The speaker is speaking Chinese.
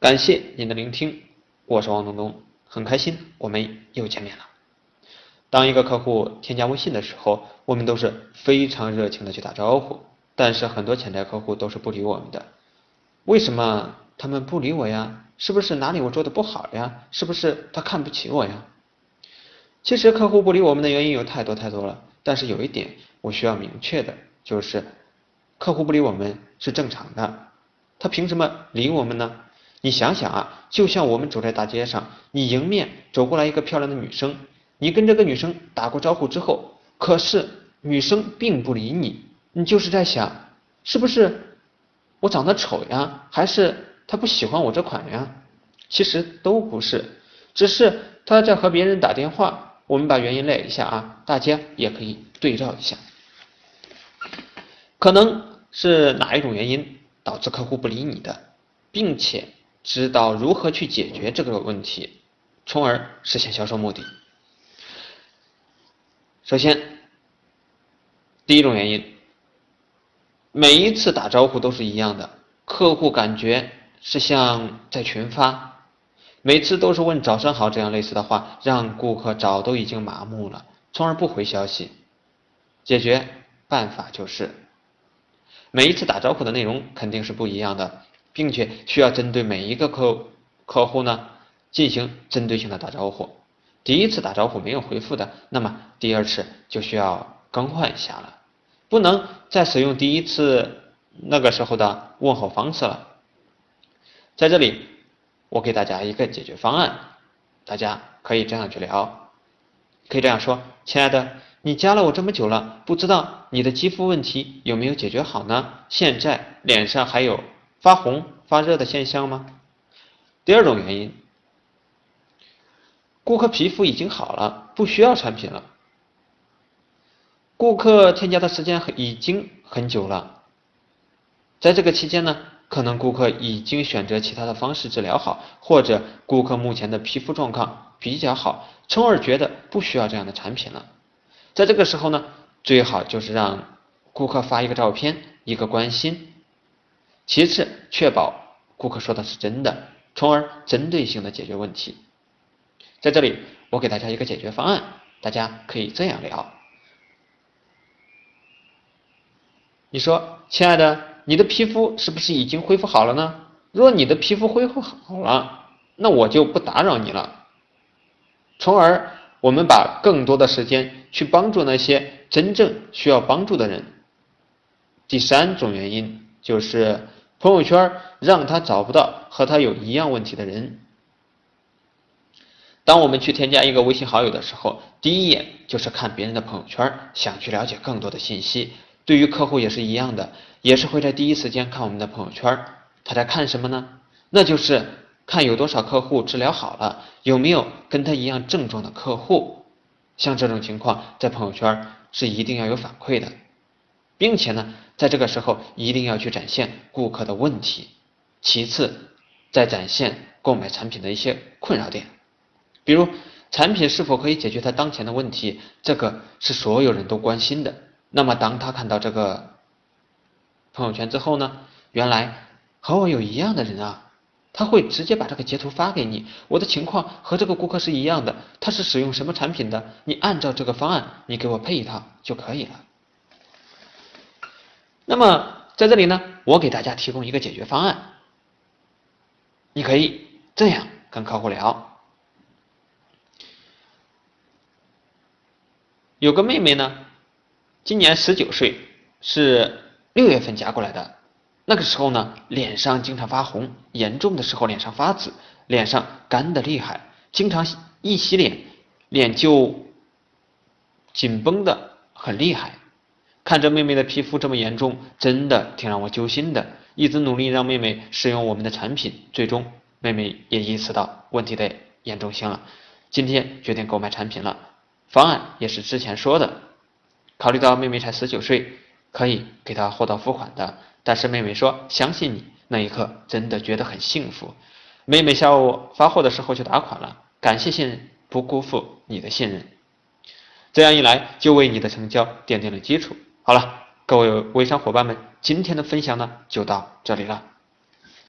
感谢您的聆听，我是王东东，很开心我们又见面了。当一个客户添加微信的时候，我们都是非常热情的去打招呼，但是很多潜在客户都是不理我们的。为什么他们不理我呀？是不是哪里我做的不好呀？是不是他看不起我呀？其实客户不理我们的原因有太多太多了，但是有一点我需要明确的就是，客户不理我们是正常的，他凭什么理我们呢？你想想啊，就像我们走在大街上，你迎面走过来一个漂亮的女生，你跟这个女生打过招呼之后，可是女生并不理你，你就是在想，是不是我长得丑呀，还是她不喜欢我这款呀？其实都不是，只是她在和别人打电话。我们把原因列一下啊，大家也可以对照一下，可能是哪一种原因导致客户不理你的，并且。知道如何去解决这个问题，从而实现销售目的。首先，第一种原因，每一次打招呼都是一样的，客户感觉是像在群发，每次都是问早上好这样类似的话，让顾客早都已经麻木了，从而不回消息。解决办法就是，每一次打招呼的内容肯定是不一样的。并且需要针对每一个客客户呢进行针对性的打招呼。第一次打招呼没有回复的，那么第二次就需要更换一下了，不能再使用第一次那个时候的问候方式了。在这里，我给大家一个解决方案，大家可以这样去聊，可以这样说：“亲爱的，你加了我这么久了，不知道你的肌肤问题有没有解决好呢？现在脸上还有。”发红发热的现象吗？第二种原因，顾客皮肤已经好了，不需要产品了。顾客添加的时间已经很久了，在这个期间呢，可能顾客已经选择其他的方式治疗好，或者顾客目前的皮肤状况比较好，从而觉得不需要这样的产品了。在这个时候呢，最好就是让顾客发一个照片，一个关心。其次，确保顾客说的是真的，从而针对性的解决问题。在这里，我给大家一个解决方案，大家可以这样聊。你说，亲爱的，你的皮肤是不是已经恢复好了呢？若你的皮肤恢复好了，那我就不打扰你了。从而，我们把更多的时间去帮助那些真正需要帮助的人。第三种原因就是。朋友圈让他找不到和他有一样问题的人。当我们去添加一个微信好友的时候，第一眼就是看别人的朋友圈，想去了解更多的信息。对于客户也是一样的，也是会在第一时间看我们的朋友圈。他在看什么呢？那就是看有多少客户治疗好了，有没有跟他一样症状的客户。像这种情况，在朋友圈是一定要有反馈的。并且呢，在这个时候一定要去展现顾客的问题，其次再展现购买产品的一些困扰点，比如产品是否可以解决他当前的问题，这个是所有人都关心的。那么当他看到这个朋友圈之后呢，原来和我有一样的人啊，他会直接把这个截图发给你，我的情况和这个顾客是一样的，他是使用什么产品的？你按照这个方案，你给我配一套就可以了。那么在这里呢，我给大家提供一个解决方案，你可以这样跟客户聊。有个妹妹呢，今年十九岁，是六月份加过来的。那个时候呢，脸上经常发红，严重的时候脸上发紫，脸上干的厉害，经常一洗脸，脸就紧绷的很厉害。看着妹妹的皮肤这么严重，真的挺让我揪心的。一直努力让妹妹使用我们的产品，最终妹妹也意识到问题的严重性了。今天决定购买产品了，方案也是之前说的。考虑到妹妹才十九岁，可以给她货到付款的。但是妹妹说相信你，那一刻真的觉得很幸福。妹妹下午发货的时候就打款了，感谢信任，不辜负你的信任。这样一来，就为你的成交奠定了基础。好了，各位微商伙伴们，今天的分享呢就到这里了。